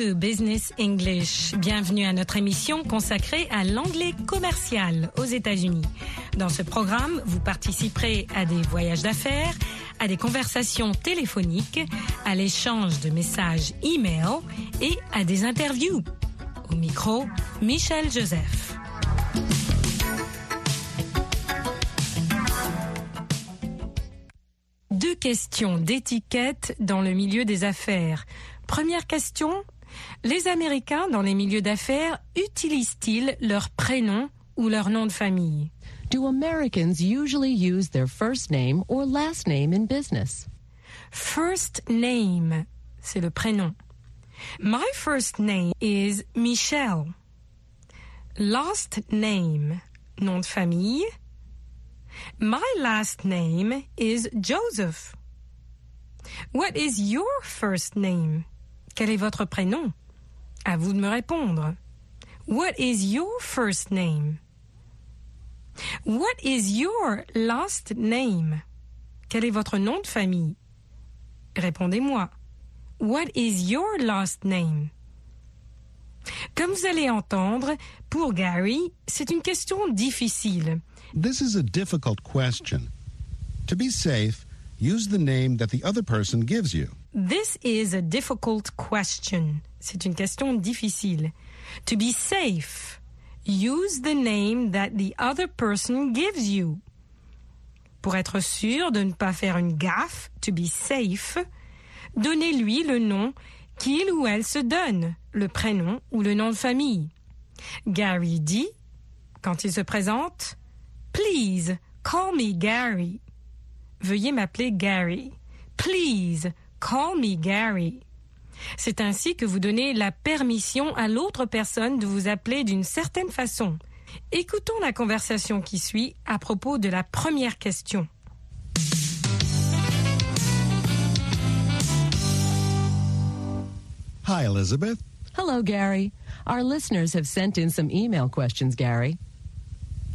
Business English. Bienvenue à notre émission consacrée à l'anglais commercial aux États-Unis. Dans ce programme, vous participerez à des voyages d'affaires, à des conversations téléphoniques, à l'échange de messages e-mail et à des interviews. Au micro, Michel Joseph. Deux questions d'étiquette dans le milieu des affaires. Première question, les Américains dans les milieux d'affaires utilisent-ils leur prénom ou leur nom de famille? Do Americans usually use their first name or last name in business? First name, c'est le prénom. My first name is Michelle. Last name, nom de famille. My last name is Joseph. What is your first name? Quel est votre prénom? À vous de me répondre. What is your first name? What is your last name? Quel est votre nom de famille? Répondez-moi. What is your last name? Comme vous allez entendre, pour Gary, c'est une question difficile. This is a difficult question. To be safe, use the name that the other person gives you. This is a difficult question. C'est une question difficile. To be safe, use the name that the other person gives you. Pour être sûr de ne pas faire une gaffe, to be safe, donnez-lui le nom qu'il ou elle se donne, le prénom ou le nom de famille. Gary dit, quand il se présente, Please, call me Gary. Veuillez m'appeler Gary. Please, call me Gary. C'est ainsi que vous donnez la permission à l'autre personne de vous appeler d'une certaine façon. Écoutons la conversation qui suit à propos de la première question. Hi, Elizabeth. Hello, Gary. Our listeners have sent in some email questions, Gary.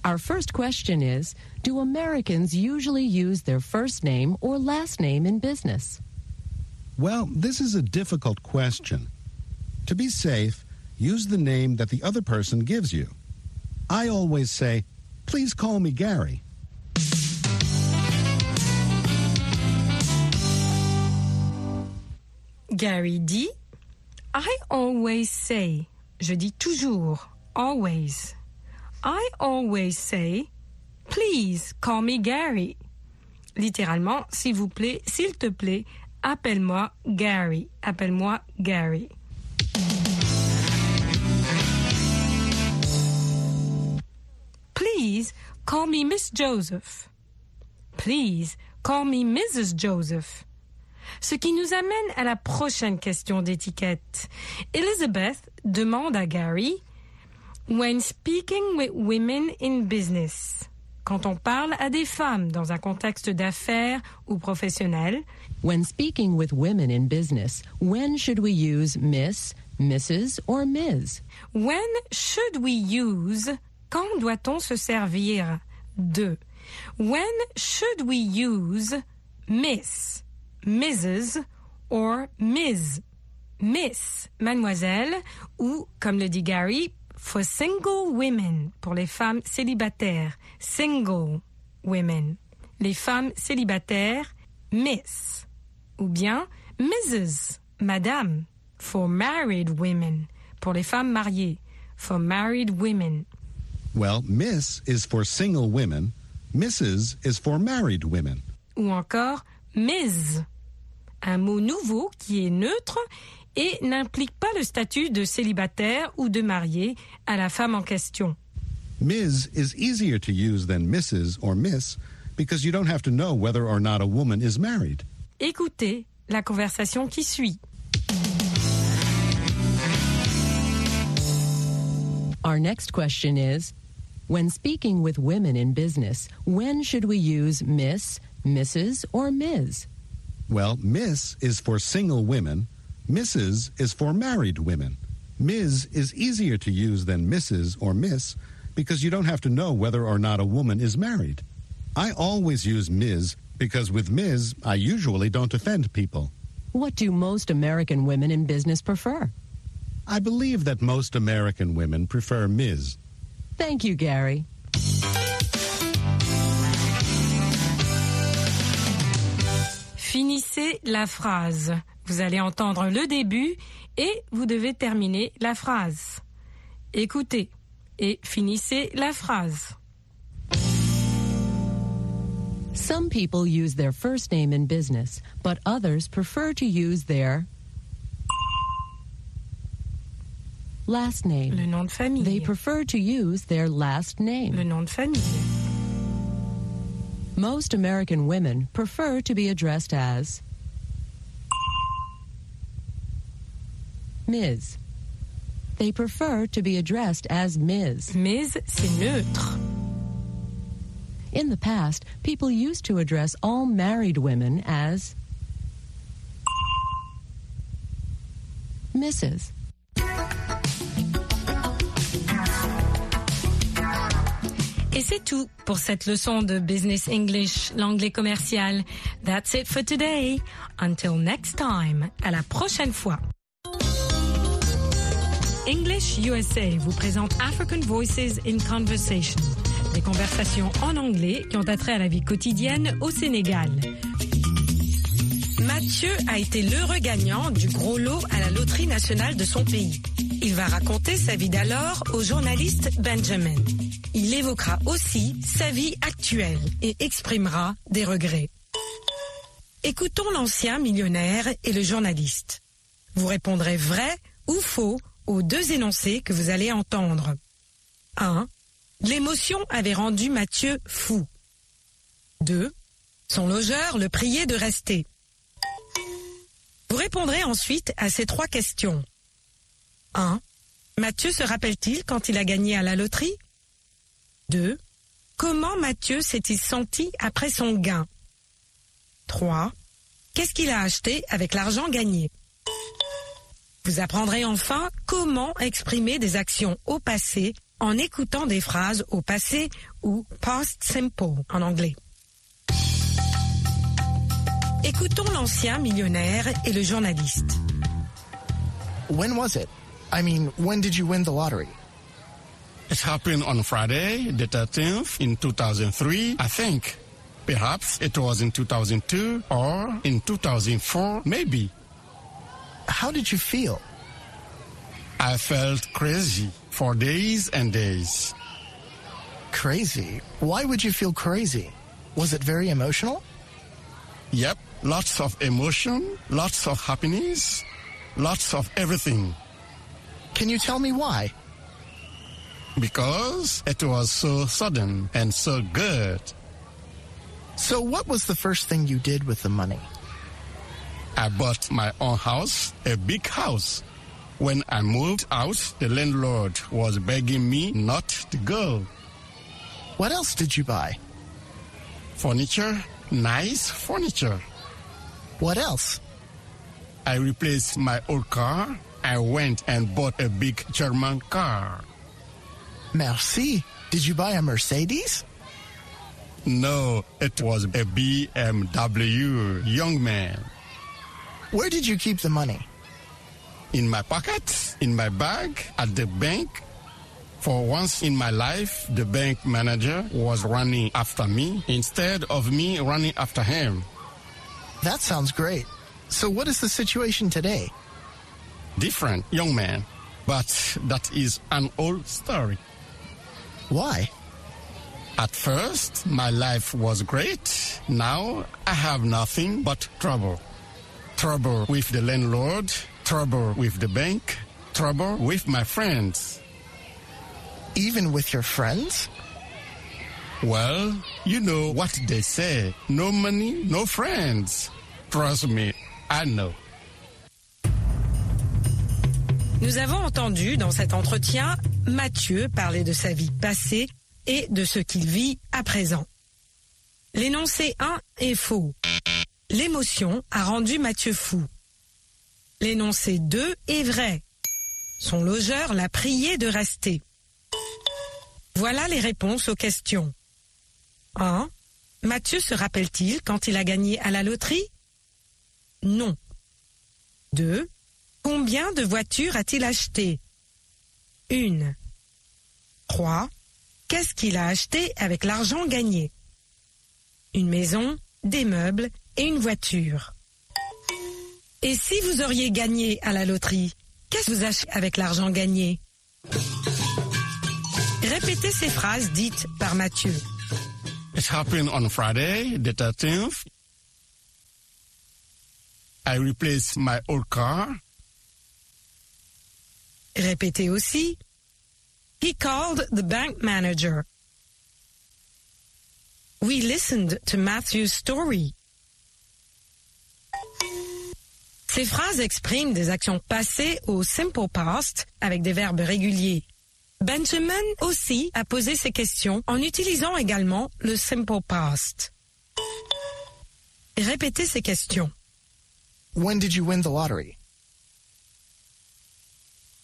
Our first question is Do Americans usually use their first name or last name in business? Well, this is a difficult question. To be safe, use the name that the other person gives you. I always say, please call me Gary. Gary dit I always say. Je dis toujours. Always. I always say. Please call me Gary. Littéralement, s'il vous plaît, s'il te plaît, appelle-moi Gary. Appelle-moi Gary. Please call me Miss Joseph. Please call me Mrs. Joseph. Ce qui nous amène à la prochaine question d'étiquette. Elizabeth demande à Gary When speaking with women in business, quand on parle à des femmes dans un contexte d'affaires ou professionnel, When speaking with women in business, when should we use Miss, Mrs., or Ms? when should we use, quand doit-on se servir de, when should we use Miss, Mrs. or Ms. Miss, mademoiselle, ou, comme le dit Gary, for single women, pour les femmes célibataires, single women. Les femmes célibataires, Miss. Ou bien Mrs. Madame, for married women, pour les femmes mariées, for married women. Well, Miss is for single women, Mrs. is for married women. Ou encore Ms. Un mot nouveau qui est neutre et n'implique pas le statut de célibataire ou de marié à la femme en question. Ms. is easier to use than Mrs. or Miss because you don't have to know whether or not a woman is married. Écoutez la conversation qui suit. Our next question is When speaking with women in business, when should we use Miss, Mrs., or Ms? Well, Miss is for single women, Mrs. is for married women. Ms. is easier to use than Mrs. or Miss because you don't have to know whether or not a woman is married. I always use Ms. because with Ms. I usually don't offend people. What do most American women in business prefer? I believe that most American women prefer Ms. Thank you, Gary. Finissez la phrase. Vous allez entendre le début et vous devez terminer la phrase. Écoutez et finissez la phrase. Some people use their first name in business, but others prefer to use their last name. Le nom de famille. They prefer to use their last Le name. nom de famille. Most American women prefer to be addressed as Ms. They prefer to be addressed as Ms. Mais c'est neutre. In the past, people used to address all married women as Mrs. Et c'est tout pour cette leçon de Business English, l'anglais commercial. That's it for today. Until next time. À la prochaine fois. English USA vous présente African Voices in Conversation. Des conversations en anglais qui ont attrait à la vie quotidienne au Sénégal. Mathieu a été l'heureux gagnant du gros lot à la loterie nationale de son pays. Il va raconter sa vie d'alors au journaliste Benjamin. Il évoquera aussi sa vie actuelle et exprimera des regrets. Écoutons l'ancien millionnaire et le journaliste. Vous répondrez vrai ou faux aux deux énoncés que vous allez entendre. 1. L'émotion avait rendu Mathieu fou. 2. Son logeur le priait de rester. Vous répondrez ensuite à ces trois questions. 1. Mathieu se rappelle-t-il quand il a gagné à la loterie? 2. Comment Mathieu s'est-il senti après son gain? 3. Qu'est-ce qu'il a acheté avec l'argent gagné? Vous apprendrez enfin comment exprimer des actions au passé en écoutant des phrases au passé ou past simple en anglais. Écoutons l'ancien millionnaire et le journaliste. When was it? I mean, when did you win the lottery? It happened on Friday, the 13th, in 2003, I think. Perhaps it was in 2002 or in 2004, maybe. How did you feel? I felt crazy for days and days. Crazy. Why would you feel crazy? Was it very emotional? Yep, lots of emotion, lots of happiness, lots of everything. Can you tell me why? Because it was so sudden and so good. So, what was the first thing you did with the money? I bought my own house, a big house. When I moved out, the landlord was begging me not to go. What else did you buy? Furniture, nice furniture. What else? I replaced my old car. I went and bought a big German car. Merci. Did you buy a Mercedes? No, it was a BMW, young man. Where did you keep the money? In my pocket, in my bag, at the bank. For once in my life, the bank manager was running after me instead of me running after him. That sounds great. So, what is the situation today? Different, young man. But that is an old story. Why? At first, my life was great. Now, I have nothing but trouble. Trouble with the landlord, trouble with the bank, trouble with my friends. Even with your friends? Well, you know what they say no money, no friends. Trust me, I know. Nous avons entendu dans cet entretien Mathieu parler de sa vie passée et de ce qu'il vit à présent. L'énoncé 1 est faux. L'émotion a rendu Mathieu fou. L'énoncé 2 est vrai. Son logeur l'a prié de rester. Voilà les réponses aux questions. 1. Mathieu se rappelle-t-il quand il a gagné à la loterie? Non. 2. Combien de voitures a-t-il acheté? Une. 3. Qu'est-ce qu'il a acheté avec l'argent gagné? Une maison, des meubles et une voiture. Et si vous auriez gagné à la loterie, qu'est-ce que vous achetez avec l'argent gagné? Répétez ces phrases dites par Mathieu. It happened on Friday, the 13th. I replaced my old car. Répétez aussi. He called the bank manager. We listened to Matthew's story. Ces phrases expriment des actions passées au simple past avec des verbes réguliers. Benjamin aussi a posé ces questions en utilisant également le simple past. Répétez ces questions. When did you win the lottery?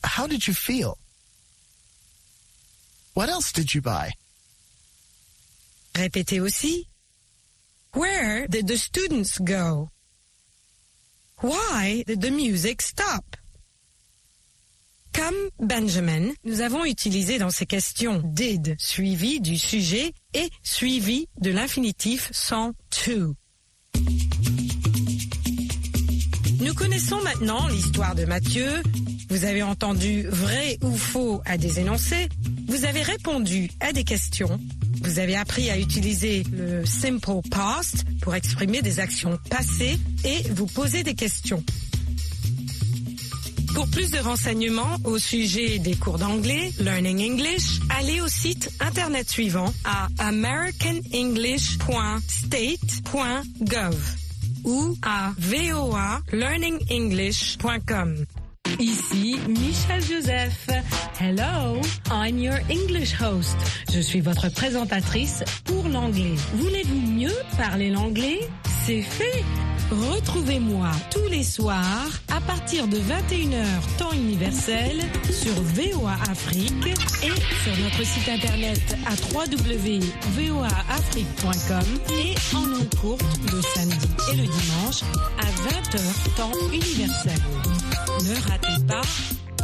How did you feel? What else did you buy? Répétez aussi. Where did the students go? Why did the music stop? Comme Benjamin, nous avons utilisé dans ces questions did suivi du sujet et suivi de l'infinitif sans to. Nous connaissons maintenant l'histoire de Matthieu. Vous avez entendu vrai ou faux à des énoncés. Vous avez répondu à des questions. Vous avez appris à utiliser le simple past pour exprimer des actions passées et vous poser des questions. Pour plus de renseignements au sujet des cours d'anglais, Learning English, allez au site internet suivant à americanenglish.state.gov ou à voalearningenglish.com. Ici Michel Joseph. Hello, I'm your English host. Je suis votre présentatrice pour l'anglais. Voulez-vous mieux parler l'anglais? C'est fait. Retrouvez-moi tous les soirs à partir de 21h temps universel sur VOA Afrique et sur notre site internet à www.voaafrique.com et en ondes courtes le samedi et le dimanche à 20h temps universel. Ne ratez pas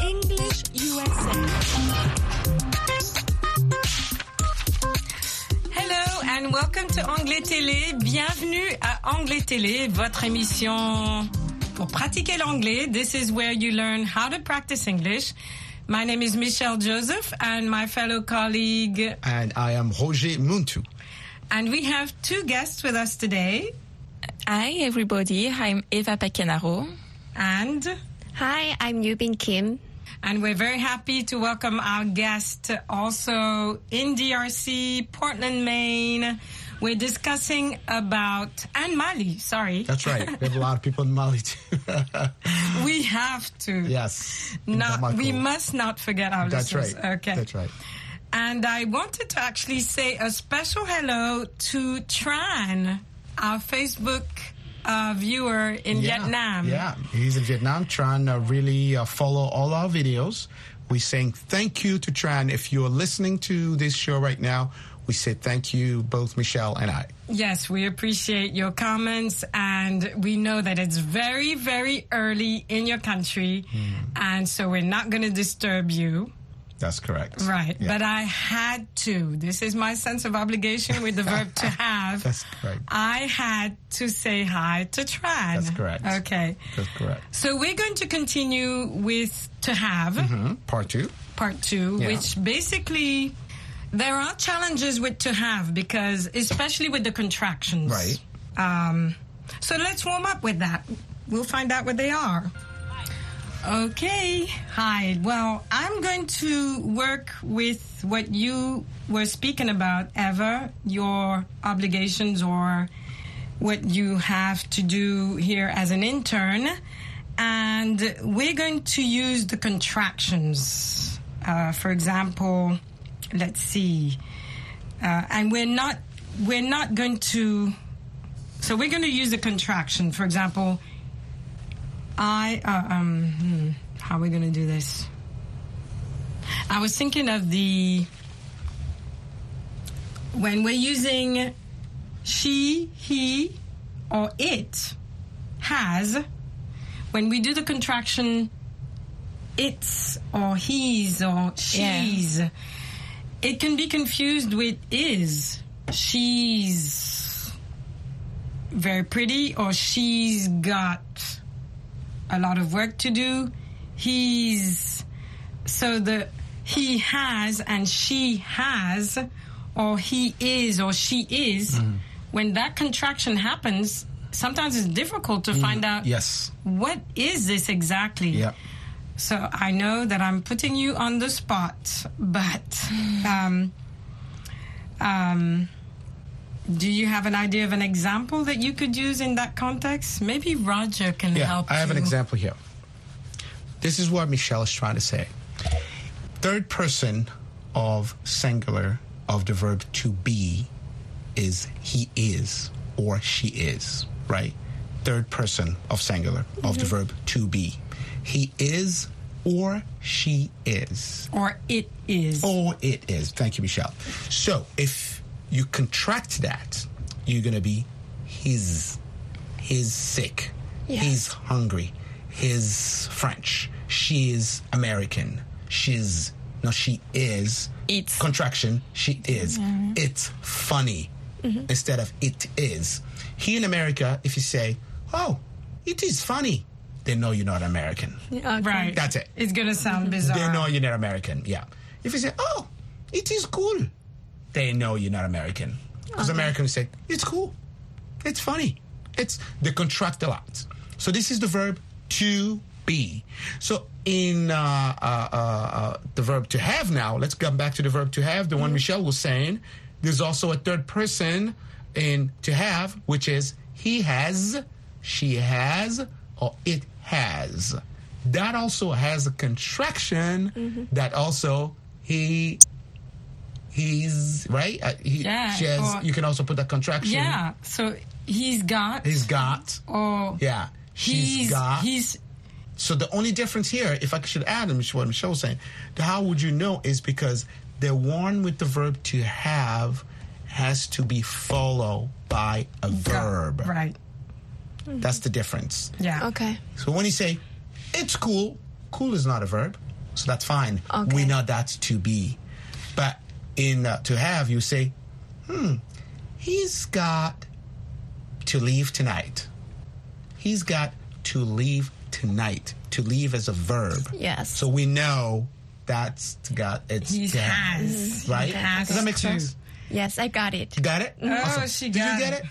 English USA. Hello and welcome to Anglais Télé. Bienvenue à Anglais Télé, votre émission pour pratiquer l'anglais. This is where you learn how to practice English. My name is Michelle Joseph and my fellow colleague, and I am Roger Muntu. and we have two guests with us today. Hi, everybody. I'm Eva Pacanaro. And Hi, I'm Yubin Kim. And we're very happy to welcome our guest also in DRC, Portland, Maine. We're discussing about and Mali. Sorry, That's right. We have a lot of people in Mali too. we have to. yes. Not, we must not forget our That's listeners. right. Okay. That's right. And I wanted to actually say a special hello to Tran, our Facebook uh, viewer in Yeah, Vietnam. Yeah, he's in Vietnam. Tran uh, really uh, follow all our videos. We saying thank you to Tran. If you're listening to this show right now, we say thank you, both Michelle and I. Yes, we appreciate your comments, and we know that it's very, very early in your country, Hmm. and so we're not going to disturb you. That's correct. Right. Yeah. But I had to. This is my sense of obligation with the verb to have. That's correct. I had to say hi to Tran. That's correct. Okay. That's correct. So we're going to continue with to have Hmm? Part two. part two, Yeah. which basically there are challenges with to have because especially with the contractions. Right. Um, so let's warm up with that. We'll find out what they are. Okay. Hi. Well, I'm going to work with what you were speaking about, Eva, your obligations or what you have to do here as an intern. And we're going to use the contractions. Uh, for example, let's see. Uh, and we're not, we're not going to, so we're going to use the contraction. For example, I uh, um hmm, how are we gonna do this? I was thinking of the when we're using she, he, or it has. When we do the contraction it's or he's or she's. It can be confused with is. She's very pretty or she's got a lot of work to do. He's so the he has and she has or he is or she is when that contraction happens sometimes it's difficult to find out Yes. what is this exactly Yeah. so I know that I'm putting you on the spot, but um, um, do you have an idea of an example that you could use in that context? Maybe Roger can Yeah, help. I have an example here. This is what Michelle is trying to say. Third person of singular of the verb to be is he is or she is, right? Third person of singular of the mm-hmm. verb to be. He is or she is. Or it is. Or it is. Thank you, Michelle. So if you contract that, you're going to be his. He's sick. Yes. He's hungry. He's French. She is American. She's. No, she is. It's. Contraction. She is. It's funny mm-hmm. instead of it is. Here in America, if you say, oh, it is funny, they know you're not American. Okay. Right. That's it. It's going to sound mm-hmm. bizarre. They know you're not American. Yeah. If you say, "Oh, it is cool," they know you're not American. Because Americans say, "It's cool, it's funny, it's." They contract a lot. So this is the verb to be. So in uh, uh, uh, uh, the verb to have now, let's come back to the verb to have. The one Michelle was saying. There's also a third person in to have, which is he has, she has, or it has. That also has a contraction that also he he's right. Uh, he, Yeah, she has, or- you can also put that contraction. Yeah. So he's got. He's got. Or Yeah. She's he's got. he's So the only difference here, if I should add, and what Michelle was saying, the how would you know is because the one with the verb to have has to be followed by a verb. right. That's the difference. Yeah. Okay. So when you say it's cool, cool is not a verb, so that's fine. Okay. We know that's to be, but in uh, to have you say, hmm, he's got to leave tonight. He's got to leave tonight. To leave as a verb. Yes. So we know that's got it's He to has. right. He has Does that make sense? yes, I got it. You got it? Oh, Awesome. she Did you get it. it?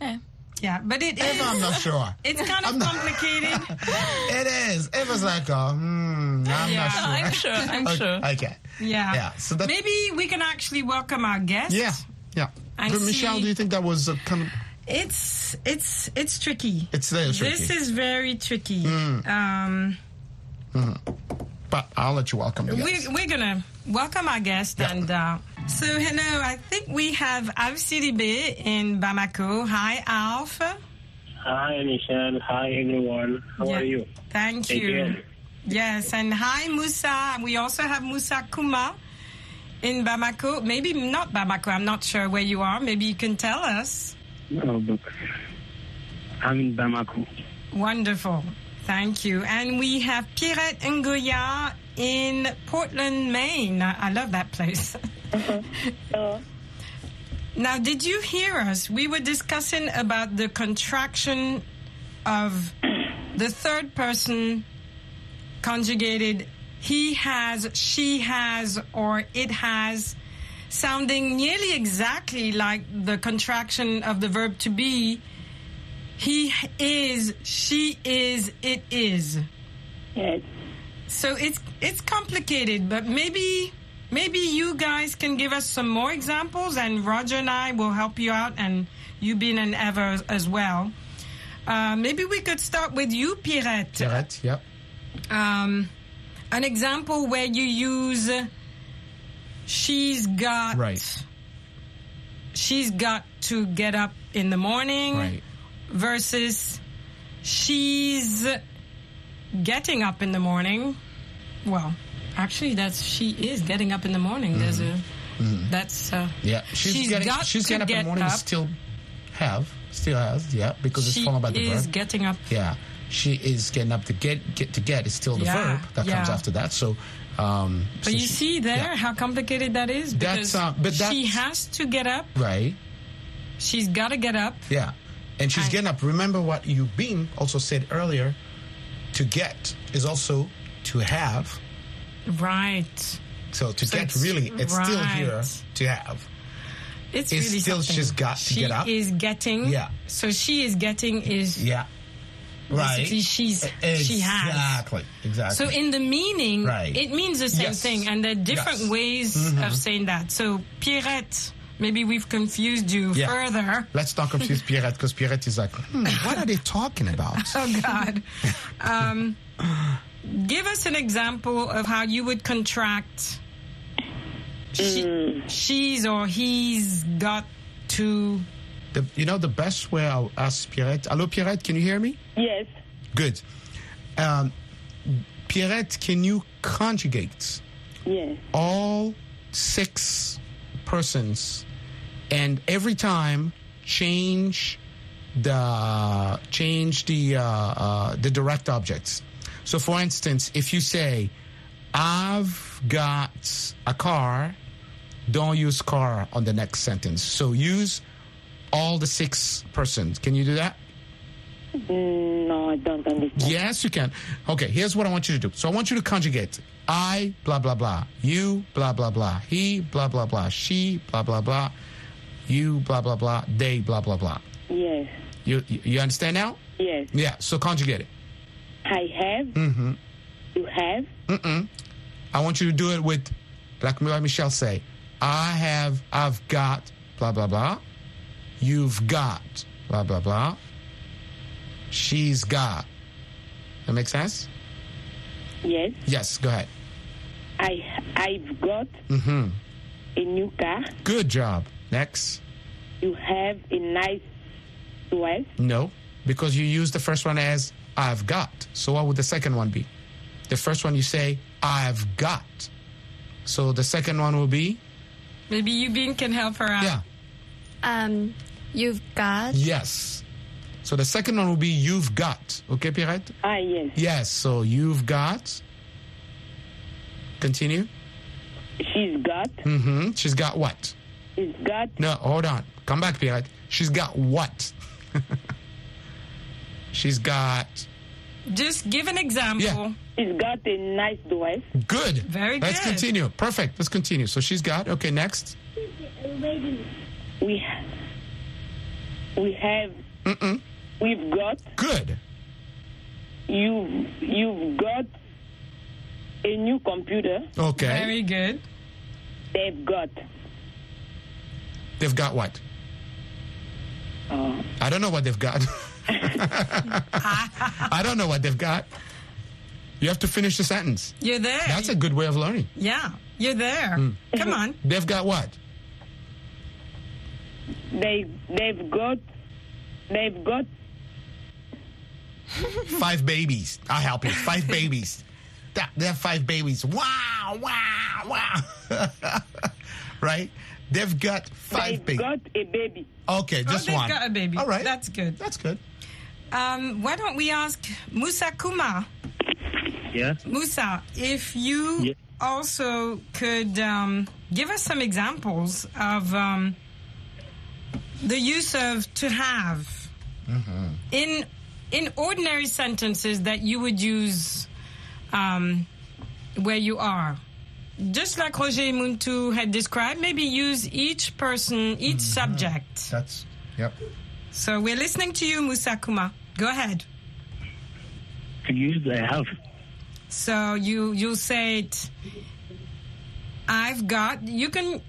Yeah. Yeah. But it Eva, I'm not sure. It's kind of not- complicated. It is. It was like, oh, hmm, I'm Yeah. not sure. I'm sure. I'm okay, sure. Okay. Yeah. Yeah, so that- maybe we can actually welcome our guest. Yeah. Yeah. But Michelle, see. do you think that was a kind of? It's it's it's tricky. It's very tricky. This is very tricky. Um, But I'll let you welcome the we, guest. we're gonna welcome our guest Yeah. and uh, so hello. I think we have Alf Sidibé in Bamako. Hi, Alf. Hi, Michelle. Hi, everyone. How Yeah. are you? Thank you. you. Yes, and hi, Musa. We also have Musa Kuma in Bamako. Maybe not Bamako. I'm not sure where you are. Maybe you can tell us. Oh, look. I'm in Bamako. Wonderful. Thank you. And we have Pierrette Ngoya in Portland, Maine. I love that place. Mm-hmm. Now, did you hear us? We were discussing about the contraction of the third person conjugated he has, she has, or it has, sounding nearly exactly like the contraction of the verb to be. He is, she is, it is. Yes. So it's it's complicated, but maybe maybe you guys can give us some more examples, and Roger and I will help you out, and Yubin an Eva as well. Uh, maybe we could start with you, Pierrette. Pierrette, yep. Um, an example where you use uh, she's got Right. she's got to get up in the morning Right. versus she's getting up in the morning. Well, actually, that's she is getting up in the morning. There's a that's uh, Yeah. She's, She's getting. got she's getting up in the morning. up. Still have. Still has. Yeah. Because she it's followed by the is verb. getting up. Yeah. she is getting up to get get to get is still the Yeah, verb that comes after that. So, um, But so you she- see there yeah. how complicated that is? That's, Because uh, but she has to get up. right? She's got to get up. Yeah, and she's getting up. Remember what you being also said earlier. To get is also to have. Right. So to So get really, it's still here to have. It's, It's really still something. she's got to she get up. is getting. Yeah. So she is getting is Yeah. Right. she's she has. Exactly. Exactly. So in the meaning, Right. it means the same Yes. thing, and there are different Yes. Mm-hmm. ways of saying that. So Pierrette, maybe we've confused you Yeah. further. Let's not confuse Pierrette because Pierrette is like, hmm, what are they talking about? Oh God. um, give us an example of how you would contract. She, She's or he's got to. The, you know, the best way I'll ask Pierrette. Hello, Pierrette, can you hear me? Yes. Good. Um, Pierrette, can you conjugate Yes. all six persons and every time change the change the uh, uh, the direct objects. So, for instance, if you say, "I've got a car," don't use "car" on the next sentence. So use all the six persons. Can you do that? No, I don't understand. Yes, you can. Okay, here's what I want you to do. So I want you to conjugate I, blah, blah, blah. You, blah, blah, blah. He, blah, blah, blah. She, blah, blah, blah. You, blah, blah, blah. They, blah, blah, blah. Yes. You, you you understand now? Yes. Yeah, so conjugate it. I have. Mm-hmm. You have. Mm-mm. I want you to do it with, like Michelle say, I have, I've got, blah, blah, blah. You've got, blah, blah, blah. She's got. That make sense? Yes. Yes, go ahead. I I've got Mm-hmm. a new car. Good job. Next. You have a nice dress. No, because you use the first one as I've got. So what would the second one be? The first one you say I've got. So the second one will be Maybe you Yubin can help her out. yeah. Um, you've got. Yes. So the second one will be you've got. Okay, Pierrette? Ah, yes. Yes. So you've got. Continue. She's got. Mm-hmm. She's got what? She's got. No, hold on. Come back, Pierrette. She's got what? She's got Just give an example. Yeah. She's got a nice dress. good. Very good. Let's continue. Perfect. Let's continue. So she's got. Okay, next. We ha- we have. Mm-mm. We've got. Good. You you've got a new computer. Okay. Very good. They've got. They've got what? Uh, I don't know what they've got. I don't know what they've got. You have to finish the sentence. You're there. That's a good way of learning. yeah, you're there. Hmm. Come on. They've got what? they they've got. They've got. Five babies. I'll help you. Five babies. That, they have five babies. Wow, wow, wow. right? They've got 5 They've babies. got a baby. Okay, Oh, just they've one. got a baby. All right. That's good. That's good. Um, why don't we ask Musa Kuma? Yes. Musa, if you Yeah. also could um, give us some examples of um, the use of to have in in ordinary sentences that you would use um, where you are. Just like Roger Muntu had described, maybe use each person, each subject. That's, yep. So we're listening to you, Musa Kuma. Go ahead. To use I have. So you you say it. I've got. You can.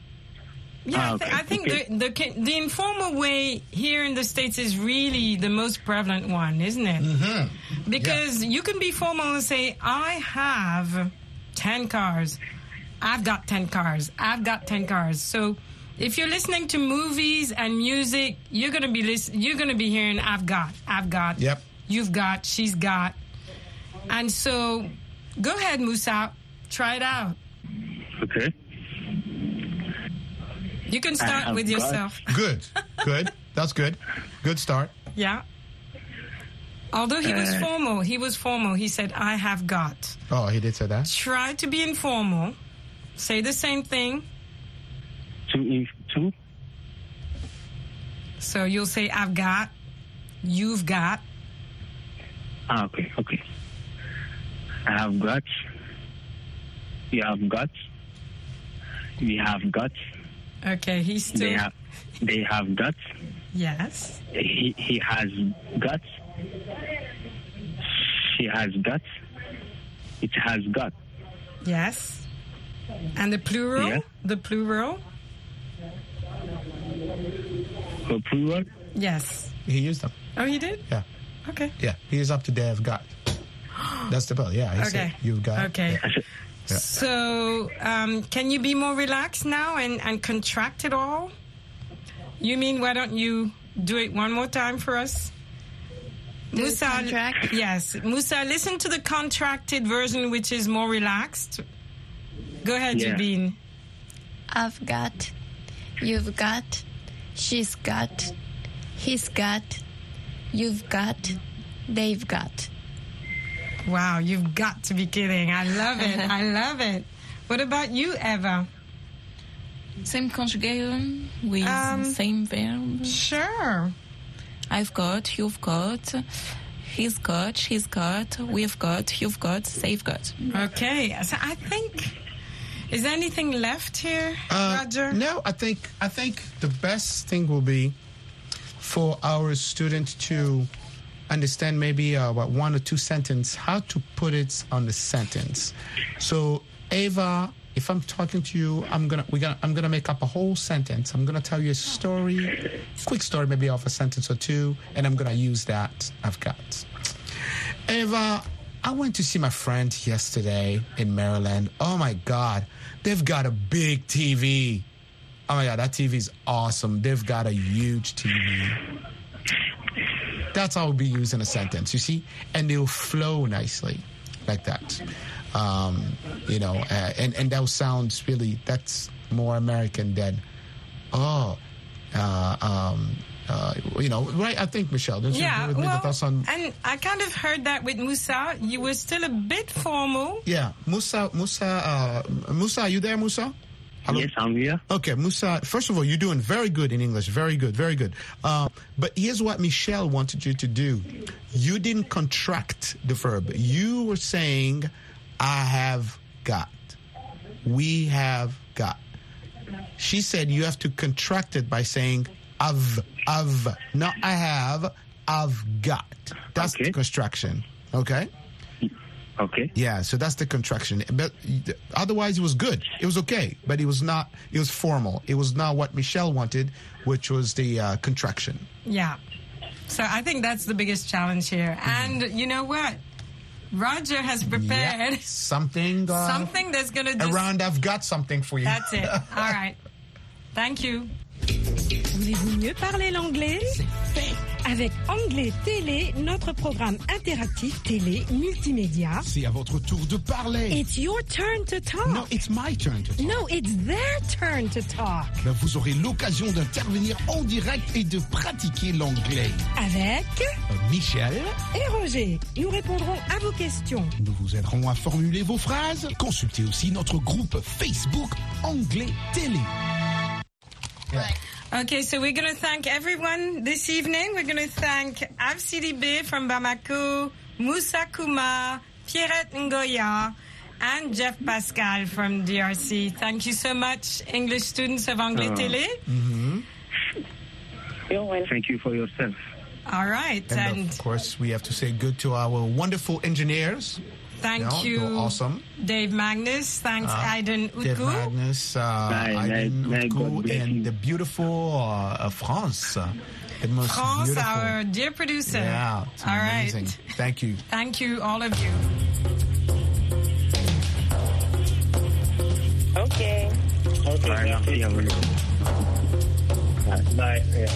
Yeah, Ah, I, thi- okay, I think okay. the, the the informal way here in the states is really the most prevalent one, isn't it? Mm-hmm. Because you can be formal and say, "I have ten cars. I've got ten cars. I've got ten cars." So. If you're listening to movies and music, you're gonna be listen, You're gonna be hearing "I've got," "I've got," Yep. "You've got," "She's got," and so go ahead, Musa, try it out. Okay. You can start with got- yourself. Good. Good. That's good. Good start. Yeah. Although he was Uh, formal, he was formal. He said, I have got. Oh, he did say that. Try to be informal. Say the same thing. Two in two. So you'll say, I've got, you've got. Ah, okay, okay. I have got. You have got. We have got. Okay, he's still. They have. They have got. Yes. He he has got. She has got. It has got. Yes. And the plural? Yeah. The plural? The plural. Yes. He used them. Oh, he did? Yeah. Okay. Yeah. He is up to they have got. That's the bill. Yeah. He said Okay. you've got. Okay. Yeah. Yeah. So, um, can you be more relaxed now and, and contract it all? You mean, why don't you do it one more time for us? Do the contract? Yes. Musa, listen to the contracted version, which is more relaxed. Go ahead, Yeah. Yubin. I've got, you've got, she's got, he's got, you've got, they've got. Wow, you've got to be kidding. I love it. I love it. What about you, Eva? Same conjugation with Um, same verb. Sure. I've got, you've got, he's got, she's got, we've got, you've got, they've got. Okay. So I think, is there anything left here, Uh, Roger? No, I think I think the best thing will be for our student to understand maybe uh, what one or two sentence how to put it on the sentence. So Ava, if I'm talking to you, I'm gonna we're gonna I'm gonna make up a whole sentence. I'm gonna tell you a story, quick story maybe of a sentence or two, and I'm gonna use that I've got. Ava, I went to see my friend yesterday in Maryland. Oh my God, they've got a big TV. Oh my God, that TV is awesome. They've got a huge TV. That's how it'll be used in a sentence, you see? And they'll flow nicely like that. Um, you know, uh, and, and that sounds really, that's more American than, oh, uh, um, uh, you know, right? I think, Michelle, don't you Yeah, agree with me well, that that's on and I kind of heard that with Musa. You were still a bit formal. Yeah, Musa, Musa, uh, Musa, are you there, Musa? Hello? Yes, I'm here. Okay, Musa. First of all, you're doing very good in English. Very good, very good. Uh, but here's what Michelle wanted you to do. You didn't contract the verb. You were saying, "I have got." We have got. She said you have to contract it by saying, "I've, I've." Not I have. I've got. That's the Okay. construction. Okay. Okay. Yeah, so that's the contraction. But otherwise, it was good. It was okay, but it was not. It was formal. It was not what Michelle wanted, which was the uh, contraction. Yeah. So I think that's the biggest challenge here. Mm-hmm. And you know what? Roger has prepared Yeah, something. Uh, something that's going to just. around. I've got something for you. That's it. All right. Thank you. Voulez-vous mieux parler l'anglais? Avec Anglais Télé, notre programme interactif télé multimédia. C'est à votre tour de parler. It's your turn to talk. No, it's my turn to talk. No, it's their turn to talk. Ben, vous aurez l'occasion d'intervenir en direct et de pratiquer l'anglais. Avec Euh, Michel, et Roger, nous répondrons à vos questions. nous vous aiderons à formuler vos phrases. Consultez aussi notre groupe Facebook Anglais Télé. Okay, so we're going to thank everyone this evening. We're going to thank Avsidibé from Bamako, Moussa Kuma, Pierrette Ngoya, and Jeff Pascal from DRC. Thank you so much, English students of Anglais Oh. Uh, Télé. Mm-hmm. Thank you for yourself. All right, And and of course, we have to say good to our wonderful engineers. Thank know, you, they're awesome. Dave Magnus. Thanks, Uh, Aiden Dave Magnus, uh, May- Aiden may- may Utku, bless and the beautiful uh, uh, France. Uh, the most France, beautiful. our dear producer. Yeah, it's All right. amazing. Thank you. Thank you, all of you. Okay. Okay. Bye. Bye. Yeah.